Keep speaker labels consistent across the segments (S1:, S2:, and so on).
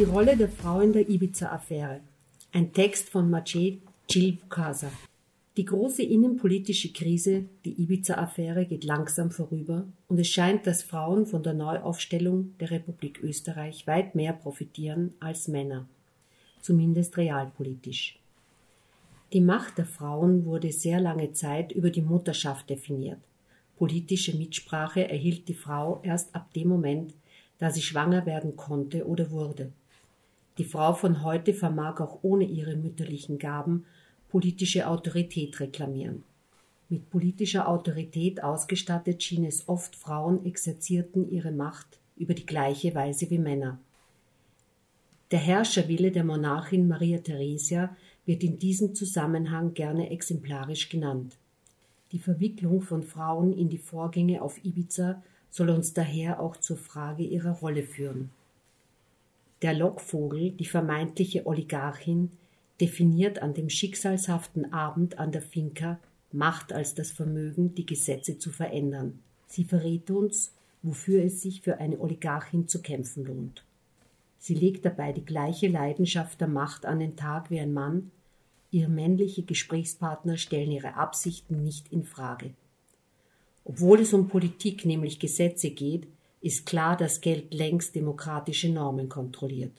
S1: Die Rolle der Frau in der Ibiza-Affäre. Ein Text von Maciej Cilvkasa. Die große innenpolitische Krise, die Ibiza-Affäre, geht langsam vorüber und es scheint, dass Frauen von der Neuaufstellung der Republik Österreich weit mehr profitieren als Männer, zumindest realpolitisch. Die Macht der Frauen wurde sehr lange Zeit über die Mutterschaft definiert. Politische Mitsprache erhielt die Frau erst ab dem Moment, da sie schwanger werden konnte oder wurde. Die Frau von heute vermag auch ohne ihre mütterlichen Gaben politische Autorität reklamieren. Mit politischer Autorität ausgestattet schien es oft Frauen exerzierten ihre Macht über die gleiche Weise wie Männer. Der Herrscherwille der Monarchin Maria Theresia wird in diesem Zusammenhang gerne exemplarisch genannt. Die Verwicklung von Frauen in die Vorgänge auf Ibiza soll uns daher auch zur Frage ihrer Rolle führen. Der Lockvogel, die vermeintliche Oligarchin, definiert an dem schicksalshaften Abend an der Finca Macht als das Vermögen, die Gesetze zu verändern. Sie verrät uns, wofür es sich für eine Oligarchin zu kämpfen lohnt. Sie legt dabei die gleiche Leidenschaft der Macht an den Tag wie ein Mann, Ihre männliche Gesprächspartner stellen ihre Absichten nicht in Frage. Obwohl es um Politik, nämlich Gesetze geht, ist klar, dass Geld längst demokratische Normen kontrolliert.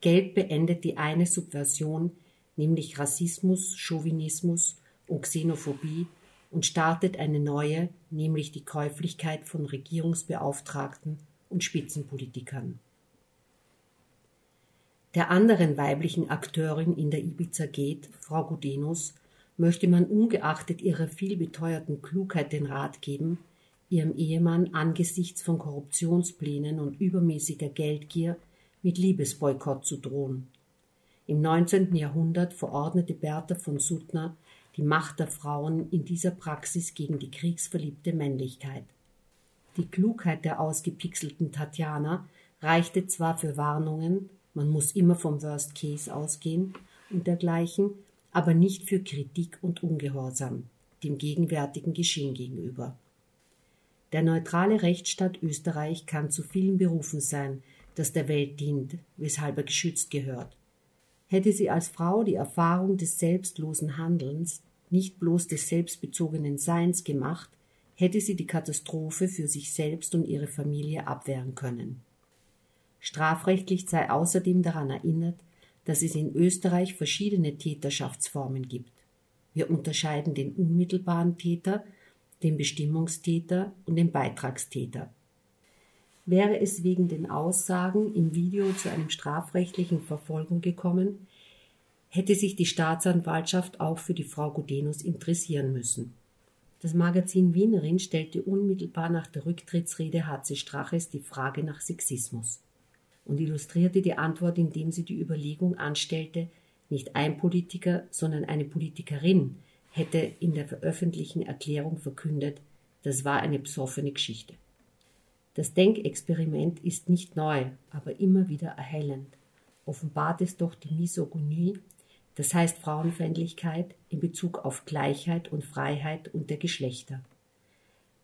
S1: Geld beendet die eine Subversion, nämlich Rassismus, Chauvinismus und Xenophobie, und startet eine neue, nämlich die Käuflichkeit von Regierungsbeauftragten und Spitzenpolitikern der anderen weiblichen Akteurin in der Ibiza geht, Frau Gudenus, möchte man ungeachtet ihrer vielbeteuerten Klugheit den Rat geben, ihrem Ehemann angesichts von Korruptionsplänen und übermäßiger Geldgier mit Liebesboykott zu drohen. Im 19. Jahrhundert verordnete Bertha von Suttner die Macht der Frauen in dieser Praxis gegen die kriegsverliebte Männlichkeit. Die Klugheit der ausgepixelten Tatjana reichte zwar für Warnungen, man muss immer vom Worst Case ausgehen und dergleichen, aber nicht für Kritik und Ungehorsam dem gegenwärtigen Geschehen gegenüber. Der neutrale Rechtsstaat Österreich kann zu vielen Berufen sein, das der Welt dient, weshalb er geschützt gehört. Hätte sie als Frau die Erfahrung des selbstlosen Handelns, nicht bloß des selbstbezogenen Seins gemacht, hätte sie die Katastrophe für sich selbst und ihre Familie abwehren können. Strafrechtlich sei außerdem daran erinnert, dass es in Österreich verschiedene Täterschaftsformen gibt. Wir unterscheiden den unmittelbaren Täter, den Bestimmungstäter und den Beitragstäter. Wäre es wegen den Aussagen im Video zu einem strafrechtlichen Verfolgung gekommen, hätte sich die Staatsanwaltschaft auch für die Frau Gudenus interessieren müssen. Das Magazin Wienerin stellte unmittelbar nach der Rücktrittsrede HC Straches die Frage nach Sexismus und illustrierte die Antwort, indem sie die Überlegung anstellte, nicht ein Politiker, sondern eine Politikerin hätte in der veröffentlichten Erklärung verkündet, das war eine besoffene Geschichte. Das Denkexperiment ist nicht neu, aber immer wieder erhellend. Offenbart es doch die Misogynie, das heißt Frauenfeindlichkeit in Bezug auf Gleichheit und Freiheit und der Geschlechter.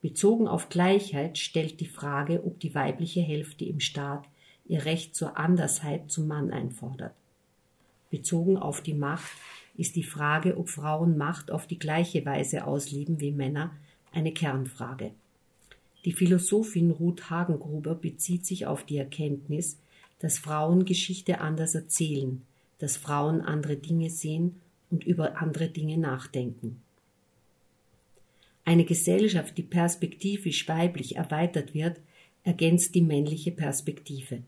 S1: Bezogen auf Gleichheit stellt die Frage, ob die weibliche Hälfte im Staat ihr Recht zur Andersheit zum Mann einfordert. Bezogen auf die Macht ist die Frage, ob Frauen Macht auf die gleiche Weise ausleben wie Männer, eine Kernfrage. Die Philosophin Ruth Hagengruber bezieht sich auf die Erkenntnis, dass Frauen Geschichte anders erzählen, dass Frauen andere Dinge sehen und über andere Dinge nachdenken. Eine Gesellschaft, die perspektivisch weiblich erweitert wird, ergänzt die männliche Perspektive.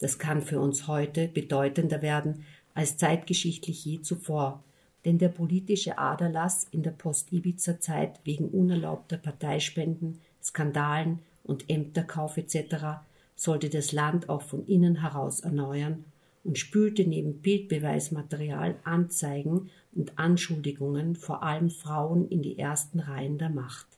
S1: Das kann für uns heute bedeutender werden als zeitgeschichtlich je zuvor, denn der politische Aderlass in der Post-Ibiza-Zeit wegen unerlaubter Parteispenden, Skandalen und Ämterkauf etc. sollte das Land auch von innen heraus erneuern und spülte neben Bildbeweismaterial Anzeigen und Anschuldigungen vor allem Frauen in die ersten Reihen der Macht.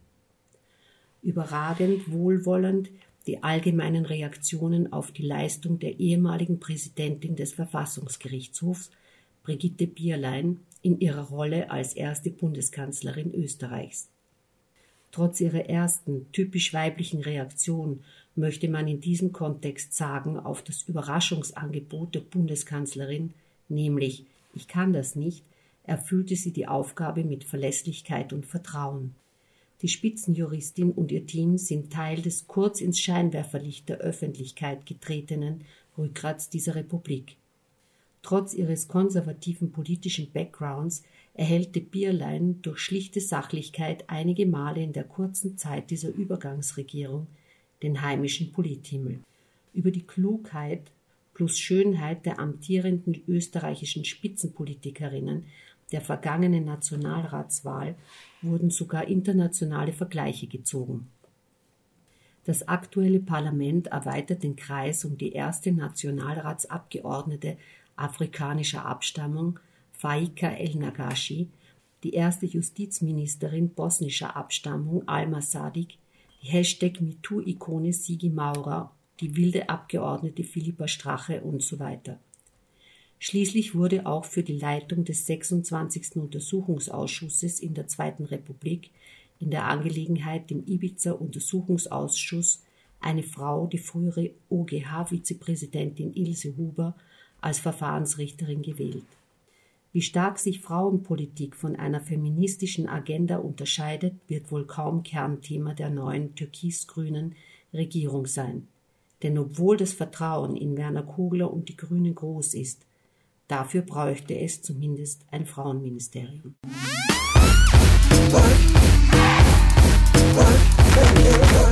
S1: Überragend wohlwollend die allgemeinen Reaktionen auf die Leistung der ehemaligen Präsidentin des Verfassungsgerichtshofs, Brigitte Bierlein, in ihrer Rolle als erste Bundeskanzlerin Österreichs. Trotz ihrer ersten typisch weiblichen Reaktion möchte man in diesem Kontext sagen, auf das Überraschungsangebot der Bundeskanzlerin, nämlich ich kann das nicht, erfüllte sie die Aufgabe mit Verlässlichkeit und Vertrauen. Die Spitzenjuristin und ihr Team sind Teil des kurz ins Scheinwerferlicht der Öffentlichkeit getretenen Rückgrats dieser Republik. Trotz ihres konservativen politischen Backgrounds erhellte Bierlein durch schlichte Sachlichkeit einige Male in der kurzen Zeit dieser Übergangsregierung den heimischen Polithimmel. Über die Klugheit plus Schönheit der amtierenden österreichischen Spitzenpolitikerinnen der vergangenen Nationalratswahl wurden sogar internationale Vergleiche gezogen. Das aktuelle Parlament erweitert den Kreis um die erste Nationalratsabgeordnete afrikanischer Abstammung, Faika El-Nagashi, die erste Justizministerin bosnischer Abstammung, Alma Sadik, die Hashtag MeToo-Ikone Sigi Maurer, die wilde Abgeordnete Philippa Strache und so weiter. Schließlich wurde auch für die Leitung des 26. Untersuchungsausschusses in der Zweiten Republik in der Angelegenheit dem Ibiza-Untersuchungsausschuss eine Frau, die frühere OGH-Vizepräsidentin Ilse Huber, als Verfahrensrichterin gewählt. Wie stark sich Frauenpolitik von einer feministischen Agenda unterscheidet, wird wohl kaum Kernthema der neuen türkis-grünen Regierung sein. Denn obwohl das Vertrauen in Werner Kogler und die Grünen groß ist, Dafür bräuchte es zumindest ein Frauenministerium. What? What?